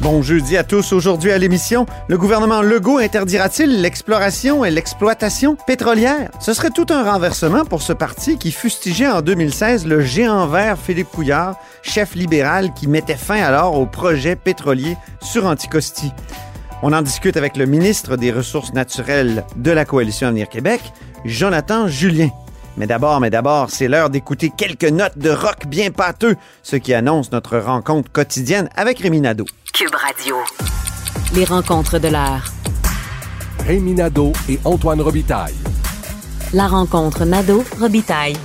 Bon jeudi à tous. Aujourd'hui à l'émission, le gouvernement Legault interdira-t-il l'exploration et l'exploitation pétrolière? Ce serait tout un renversement pour ce parti qui fustigeait en 2016 le géant vert Philippe Couillard, chef libéral qui mettait fin alors au projet pétrolier sur Anticosti. On en discute avec le ministre des Ressources naturelles de la Coalition Avenir Québec, Jonathan Julien. Mais d'abord, mais d'abord, c'est l'heure d'écouter quelques notes de rock bien pâteux, ce qui annonce notre rencontre quotidienne avec Rémi Nadeau. Cube Radio. Les rencontres de l'heure. Rémi Nadeau et Antoine Robitaille. La rencontre Nadeau-Robitaille.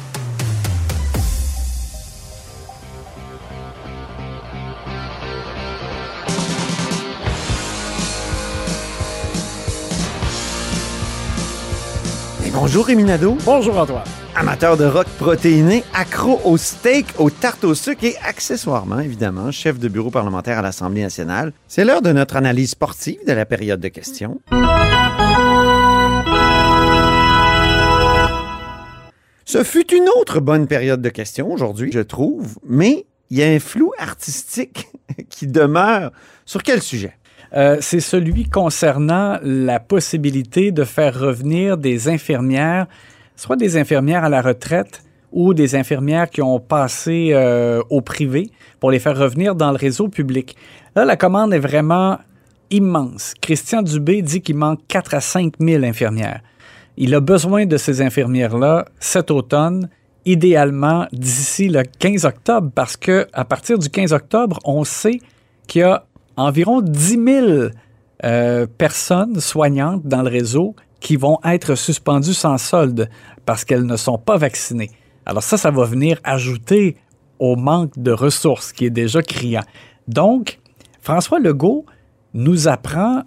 Et bonjour Rémi Nadeau. Bonjour Antoine. Amateur de rock protéiné, accro au steak, aux tartes au sucre et accessoirement, évidemment, chef de bureau parlementaire à l'Assemblée nationale. C'est l'heure de notre analyse sportive de la période de questions. Ce fut une autre bonne période de questions aujourd'hui, je trouve, mais il y a un flou artistique qui demeure. Sur quel sujet? Euh, c'est celui concernant la possibilité de faire revenir des infirmières, soit des infirmières à la retraite ou des infirmières qui ont passé euh, au privé pour les faire revenir dans le réseau public. Là, la commande est vraiment immense. Christian Dubé dit qu'il manque 4 à 5 000 infirmières. Il a besoin de ces infirmières-là cet automne, idéalement d'ici le 15 octobre, parce que à partir du 15 octobre, on sait qu'il y a environ 10 000 euh, personnes soignantes dans le réseau qui vont être suspendues sans solde parce qu'elles ne sont pas vaccinées. Alors ça, ça va venir ajouter au manque de ressources qui est déjà criant. Donc, François Legault nous apprend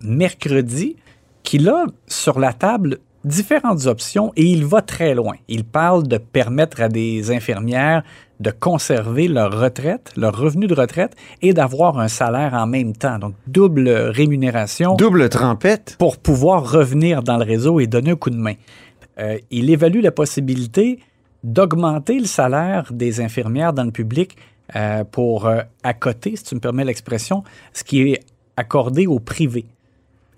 mercredi qu'il a sur la table différentes options et il va très loin. Il parle de permettre à des infirmières de conserver leur retraite, leur revenu de retraite et d'avoir un salaire en même temps. Donc, double rémunération. Double trempette. Pour pouvoir revenir dans le réseau et donner un coup de main. Euh, il évalue la possibilité d'augmenter le salaire des infirmières dans le public euh, pour euh, accoter, si tu me permets l'expression, ce qui est accordé au privé.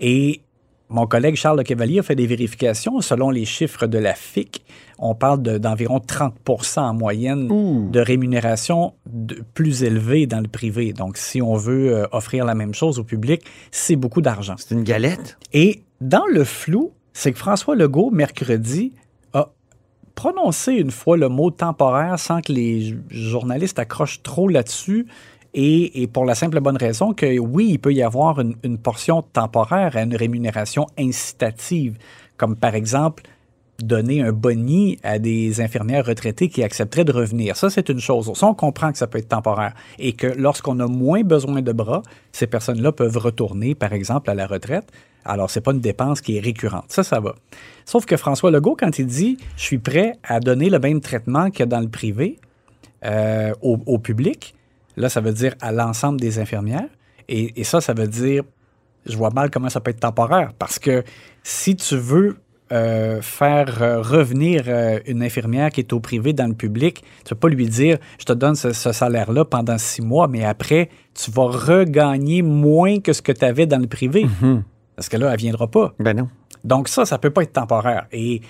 Et mon collègue Charles Le Cavalier a fait des vérifications. Selon les chiffres de la FIC, on parle d'environ 30% en moyenne Ouh. de rémunération de- plus élevée dans le privé. Donc, si on veut euh, offrir la même chose au public, c'est beaucoup d'argent. C'est une galette? Et dans le flou, c'est que François Legault, mercredi, a prononcé une fois le mot temporaire sans que les journalistes accrochent trop là-dessus. Et, pour la simple bonne raison que oui, il peut y avoir une, portion temporaire à une rémunération incitative, comme par exemple donner un boni à des infirmières retraitées qui accepteraient de revenir. Ça, c'est une chose. Ça, on comprend que ça peut être temporaire et que lorsqu'on a moins besoin de bras, ces personnes-là peuvent retourner, par exemple, à la retraite. Alors, c'est pas une dépense qui est récurrente. Ça, ça va. Sauf que François Legault, quand il dit « je suis prêt à donner le même traitement qu'il y a dans le privé euh, au public », là, ça veut dire à l'ensemble des infirmières. Et, et ça, ça veut dire, je vois mal comment ça peut être temporaire. Parce que si tu veux euh, faire euh, revenir euh, une infirmière qui est au privé dans le public, tu ne vas pas lui dire je te donne ce, ce salaire-là pendant six mois, mais après, tu vas regagner moins que ce que tu avais dans le privé. Parce que là, elle ne viendra pas. Ben non. Donc ça, ça peut pas être temporaire. Et,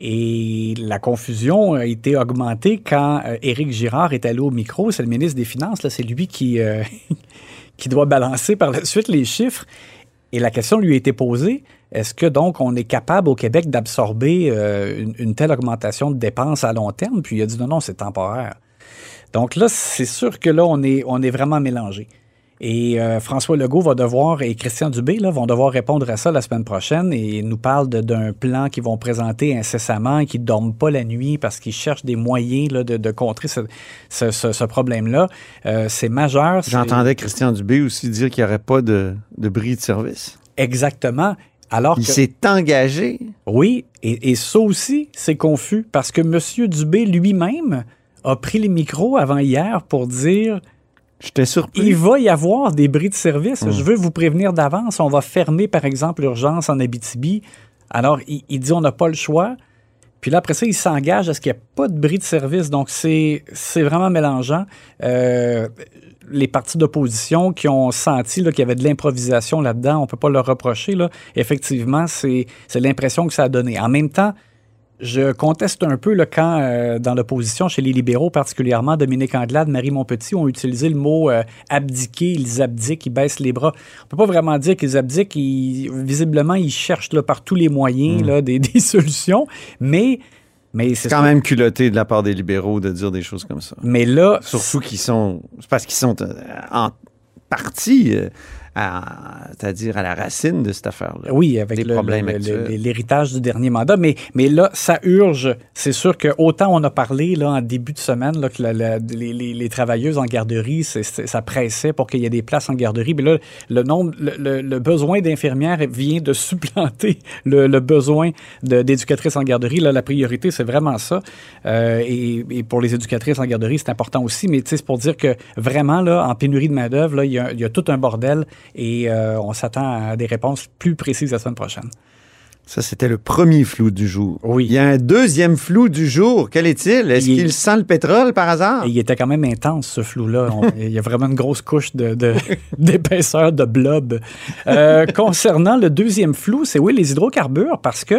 et la confusion a été augmentée quand euh, Éric Girard est allé au micro. C'est le ministre des Finances, c'est lui qui, euh, qui doit balancer par la suite les chiffres. Et la question lui a été posée, est-ce que donc on est capable au Québec d'absorber euh, une, une telle augmentation de dépenses à long terme? Puis il a dit non, non, c'est temporaire. Donc là, c'est sûr que là, on est, on est vraiment mélangé. Et euh, François Legault va devoir, et Christian Dubé là, vont devoir répondre à ça la semaine prochaine et nous parlent de- d'un plan qu'ils vont présenter incessamment et qui ne dorment pas la nuit parce qu'ils cherchent des moyens là, de, de contrer ce, ce- ce- ce problème-là. Euh, c'est majeur. J'entendais Christian Dubé aussi dire qu'il n'y aurait pas de, de bris de service. Exactement. Alors Il s'est engagé. oui, et, et ça aussi, c'est confus parce que M. Dubé lui-même a pris les micros avant hier pour dire J'étais surpris. il va y avoir des bris de service. Je veux vous prévenir d'avance. On va fermer, par exemple, l'urgence en Abitibi. Alors, il, il dit on n'a pas le choix. Puis là, après ça, il s'engage à ce qu'il n'y ait pas de bris de service. Donc, c'est vraiment mélangeant. Euh, les partis d'opposition qui ont senti qu'il y avait de l'improvisation là-dedans, on ne peut pas leur reprocher. Là. Effectivement, c'est c'est l'impression que ça a donné. En même temps, je conteste un peu le quand, euh, dans l'opposition, chez les libéraux, particulièrement Dominique Anglade, Marie Montpetit, ont utilisé le mot euh, abdiquer, ils abdiquent, ils baissent les bras. On peut pas vraiment dire qu'ils abdiquent, ils- visiblement, ils cherchent là, par tous les moyens là, des, des solutions, mais, mais c'est quand même culotté de la part des libéraux de dire des choses comme ça. Mais là, Surtout qu'ils sont. C'est parce qu'ils sont euh, en partie, euh, c'est-à-dire à la racine de cette affaire-là. Oui, avec le- problèmes l'héritage du dernier mandat. Mais, mais là, ça urge. C'est sûr que autant on a parlé là, en début de semaine là, que la- la- les, les- les travailleuses en garderie, ça pressait pour qu'il y ait des places en garderie. Mais là, le, nombre, le, le- le besoin d'infirmières vient de supplanter le, besoin d'éducatrices en garderie. Là, la priorité, c'est vraiment ça. Euh, et, et pour les éducatrices en garderie, c'est important aussi. Mais c'est pour dire que vraiment, là, en pénurie de main-d'œuvre, y, il y a tout un bordel et euh, on s'attend à des réponses plus précises la semaine prochaine. Ça, c'était le premier flou du jour. Oui. Il y a un deuxième flou du jour. Quel est-il? Est-ce Il est- qu'il sent le pétrole par hasard? Il était quand même intense, ce flou-là. On- il y a vraiment une grosse couche de- de- d'épaisseur, de, blob. Euh, concernant le deuxième flou, c'est oui, les hydrocarbures, parce que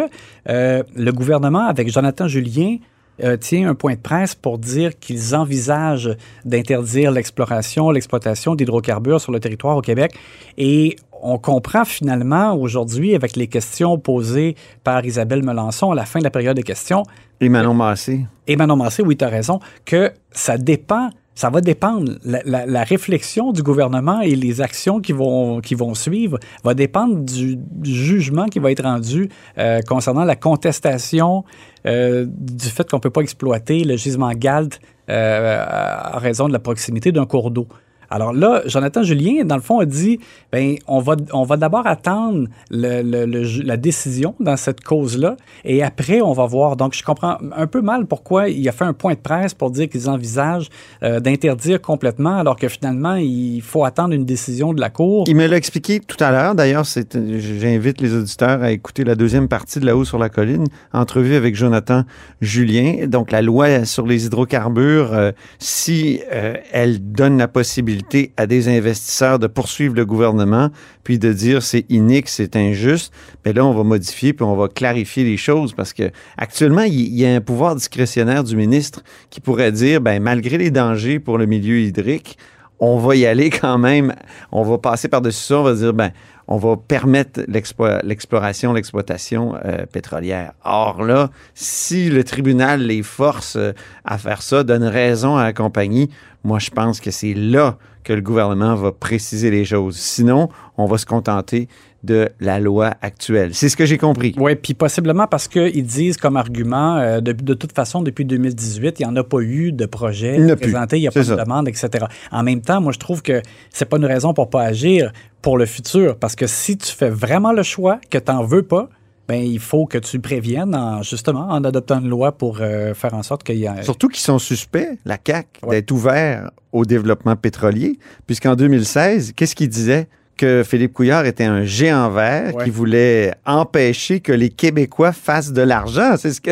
euh, le gouvernement, avec Jonathan Julien, euh, tient un point de presse pour dire qu'ils envisagent d'interdire l'exploration, l'exploitation d'hydrocarbures sur le territoire au Québec. Et on comprend finalement aujourd'hui, avec les questions posées par Isabelle Melançon à la fin de la période de questions, Et Manon Massé. et Manon Massé, oui, tu as raison, que ça dépend, ça va dépendre. La, réflexion du gouvernement et les actions qui vont, suivre va dépendre du, du jugement qui va être rendu euh, concernant la contestation euh, du fait qu'on ne peut pas exploiter le gisement GALT euh, à raison de la proximité d'un cours d'eau. Alors là, Jonathan Julien, dans le fond, a dit ben, on va, on va d'abord attendre la décision dans cette cause-là et après, on va voir. Donc, je comprends un peu mal pourquoi il a fait un point de presse pour dire qu'ils envisagent euh, d'interdire complètement alors que finalement, il faut attendre une décision de la Cour. Il me l'a expliqué tout à l'heure. D'ailleurs, j'invite les auditeurs à écouter la deuxième partie de La Haut sur la colline, entrevue avec Jonathan Julien. Donc, la loi sur les hydrocarbures, euh, si euh, elle donne la possibilité à des investisseurs de poursuivre le gouvernement, puis de dire c'est inique, c'est injuste, mais là, on va modifier puis on va clarifier les choses parce que actuellement, il y a un pouvoir discrétionnaire du ministre qui pourrait dire, ben, malgré les dangers pour le milieu hydrique, on va y aller quand même. On va passer par-dessus ça. On va dire, ben, on va permettre l'explo- l'exploration, l'exploitation euh, pétrolière. Or là, si le tribunal les force euh, à faire ça, donne raison à la compagnie, moi, je pense que c'est là que le gouvernement va préciser les choses. Sinon, on va se contenter de la loi actuelle. C'est ce que j'ai compris. Oui, puis possiblement parce qu'ils disent comme argument, euh, de, de toute façon, depuis 2018, il n'y en a pas eu de projet Il présenté, il n'y a pas ça. de demande, etc. En même temps, moi, je trouve que c'est pas une raison pour pas agir pour le futur, parce que si tu fais vraiment le choix que tu n'en veux pas, ben, il faut que tu préviennes en, justement en adoptant une loi pour euh, faire en sorte qu'il y ait... Surtout qu'ils sont suspects, la CAQ, Ouais. d'être ouvert au développement pétrolier, puisqu'en 2016, qu'est-ce qu'il disait? Que Philippe Couillard était un géant vert Ouais. qui voulait empêcher que les Québécois fassent de l'argent. C'est ce que.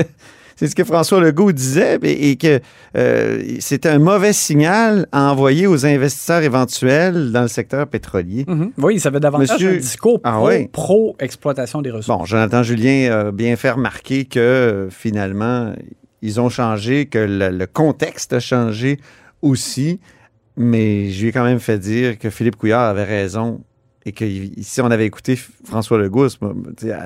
C'est ce que François Legault disait et, et que euh, c'était un mauvais signal à envoyer aux investisseurs éventuels dans le secteur pétrolier. Mhm. Oui, ça avait davantage Monsieur- un discours Ah oui. pro-exploitation des ressources. Bon, Jonathan Julien a bien fait remarquer que euh, finalement, ils ont changé, que le, le contexte a changé aussi, mais je lui ai quand même fait dire que Philippe Couillard avait raison et que si on avait écouté François Legault à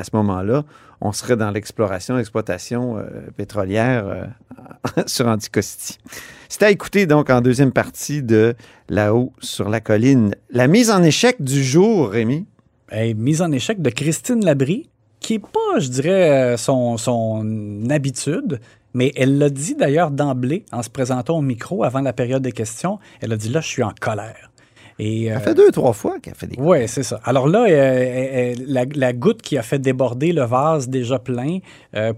ce, moment-là, on serait dans l'exploration, l'exploitation euh, pétrolière euh, sur Anticosti. C'était à écouter donc en deuxième partie de Là-haut sur la colline. La mise en échec du jour, Rémi? Hey, mise en échec de Christine Labrie, qui n'est pas, je dirais, euh, son, son habitude, mais elle l'a dit d'ailleurs d'emblée en se présentant au micro avant la période des questions. Elle a dit là, je suis en colère. Et, Ça euh, fait deux, trois fois qu'elle fait des oui, c'est ça. Alors là, euh, euh, la, la goutte qui a fait déborder le vase déjà plein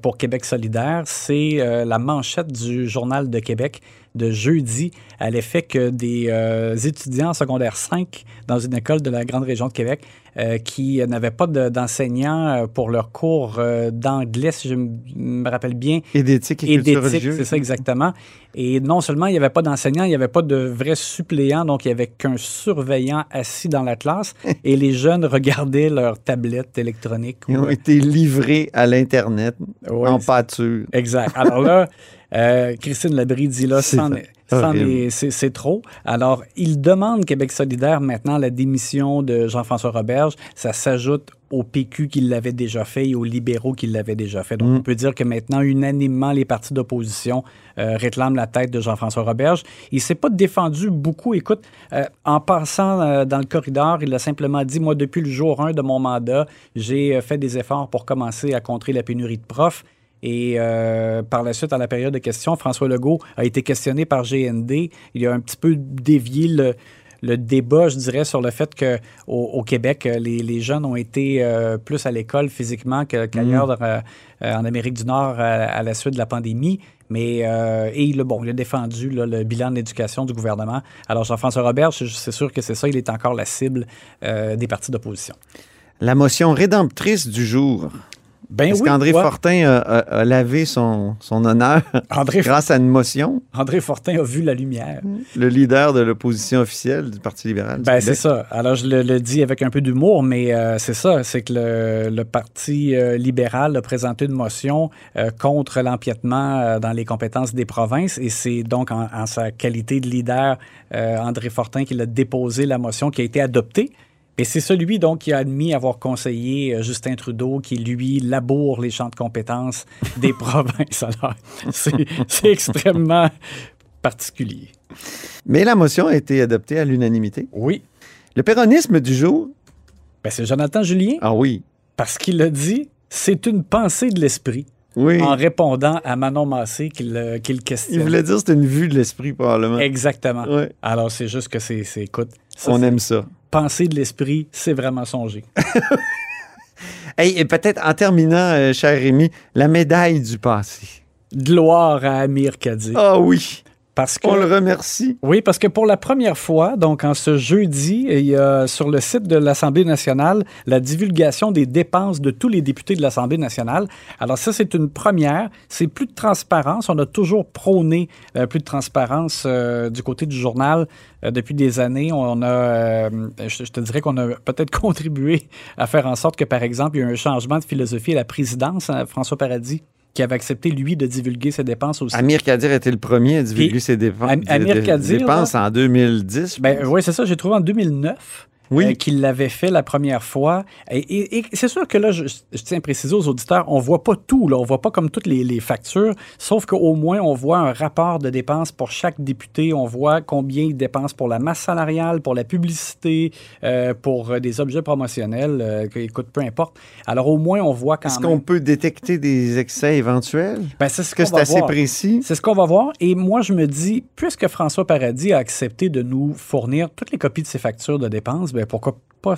pour Québec solidaire, c'est la manchette du Journal de Québec de jeudi à l'effet que des euh, étudiants en secondaire 5 dans une école de la grande région de Québec euh, qui n'avaient pas de- d'enseignants euh, pour leur cours euh, d'anglais, si je me rappelle bien, Et d'éthique et, et d'éthique, c'est ça exactement. Et non seulement il n'y avait pas d'enseignants, il n'y avait pas de vrais suppléants, donc il n'y avait qu'un surveillant assis dans la classe et les jeunes regardaient leur tablette électronique. Ils ont été livrés à l'Internet Ouais, en pâture. Exact. Alors là, euh, Christine Labrie dit là, C'est trop. Alors, il demande Québec solidaire maintenant la démission de Jean-François Roberge. Ça s'ajoute au PQ qui l'avait déjà fait et aux libéraux qui l'avaient déjà fait. Donc, Mm. on peut dire que maintenant, unanimement, les partis d'opposition euh, réclament la tête de Jean-François Roberge. Il s'est pas défendu beaucoup. Écoute, euh, en passant euh, dans le corridor, il a simplement dit, moi, depuis le jour 1 de mon mandat, j'ai fait des efforts pour commencer à contrer la pénurie de profs. Et euh, par la suite, à la période de questions, François Legault a été questionné par GND. Il a un petit peu dévié le, le débat, je dirais, sur le fait qu'au au Québec, les, les jeunes ont été euh, plus à l'école physiquement que- qu'ailleurs euh, euh, en Amérique du Nord à, à la suite de la pandémie. Mais euh, et il a, bon, il a défendu là, le bilan de l'éducation du gouvernement. Alors Jean-François Robert, c'est sûr que c'est ça, il est encore la cible des partis d'opposition. La motion rédemptrice du jour. Ben Est-ce oui, qu'André Fortin a, a- a lavé son, son honneur André, grâce à une motion? André Fortin a vu la lumière. Le leader de l'opposition officielle du Parti libéral. Ben, c'est ça. Alors, je le, le dis avec un peu d'humour, mais euh, c'est ça. C'est que le, le Parti euh, libéral a présenté une motion euh, contre l'empiètement dans les compétences des provinces. Et c'est donc en, en sa qualité de leader, André Fortin, qui l'a déposé la motion qui a été adoptée. Et c'est celui donc qui a admis avoir conseillé euh, Justin Trudeau, qui lui laboure les champs de compétences des provinces. Alors, c'est c'est extrêmement particulier. Mais la motion a été adoptée à l'unanimité. Oui. Le péronisme du jour, Ben, c'est Jonathan Julien. ah oui, Parce qu'il a dit, c'est une pensée de l'esprit, oui. en répondant à Manon Massé qu'il euh, qu'il Il questionne. voulait dire que c'était une vue de l'esprit, probablement. Exactement. Ouais. Alors, c'est juste que c'est, c'est- écoute, ça, On c'est- aime ça. Pensée de l'esprit, c'est vraiment songer. Hey, et peut-être en terminant, euh, cher Rémi, la médaille du passé. Gloire à Amir Kadri. Ah oui, Parce que, on le remercie. oui, parce que pour la première fois, donc en ce jeudi, il y a sur le site de l'Assemblée nationale la divulgation des dépenses de tous les députés de l'Assemblée nationale. Alors ça, c'est une première. C'est plus de transparence. On a toujours prôné euh, plus de transparence euh, du côté du journal euh, depuis des années. On a, je, je te dirais qu'on a peut-être contribué à faire en sorte que, par exemple, il y a eu un changement de philosophie à la présidence, hein, François Paradis qui avait accepté, lui, de divulguer ses dépenses aussi. Amir Kadir était le premier à divulguer Puis, ses dépenses, Am- Amir Kadir, dépenses en 2010. je Ben, oui, c'est ça. J'ai trouvé en 2009 Oui. euh, qu'il l'avait fait la première fois. Et, et- et c'est sûr que là, je, je tiens à préciser aux auditeurs, on voit pas tout. Là. On voit pas comme toutes les, les factures, sauf qu'au moins, on voit un rapport de dépenses pour chaque député. On voit combien il dépense pour la masse salariale, pour la publicité, euh, pour euh, des objets promotionnels. euh, écoute, peu importe. Alors, au moins, on voit quand Est-ce même... qu'on peut détecter des excès éventuels? Ben, c'est ce que c'est assez voir. précis? C'est ce qu'on va voir. Et moi, je me dis, puisque François Paradis a accepté de nous fournir toutes les copies de ses factures de dépenses, ben pourquoi pas,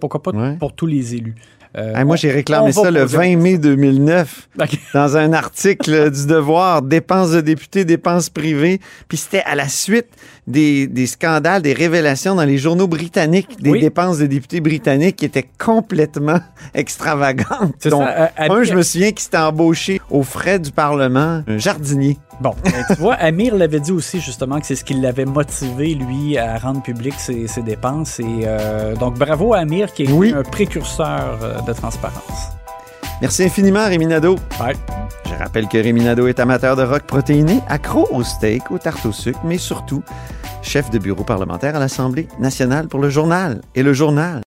pourquoi pas Ouais. pour tous les élus? Euh, Hey, moi, j'ai réclamé ça le poser- 20 mai 2009 OK. dans un article du Devoir, dépenses de députés, dépenses privées. Puis c'était à la suite des, des scandales, des révélations dans les journaux britanniques, des Oui. dépenses de députés britanniques qui étaient complètement extravagantes. Donc, ça, euh, un, je me souviens qu'il s'était embauché aux frais du Parlement, un jardinier. Bon, ben, tu vois, Amir l'avait dit aussi justement que c'est ce qui l'avait motivé, lui, à rendre public ses, ses dépenses. Et euh, donc, bravo à Amir qui est Oui. un précurseur euh, de transparence. Merci infiniment, Rémi Nadeau. Bye. Je rappelle que Rémi Nadeau est amateur de rock protéiné, accro au steak, aux tartes au sucre, mais surtout chef de bureau parlementaire à l'Assemblée nationale pour le journal et le journal.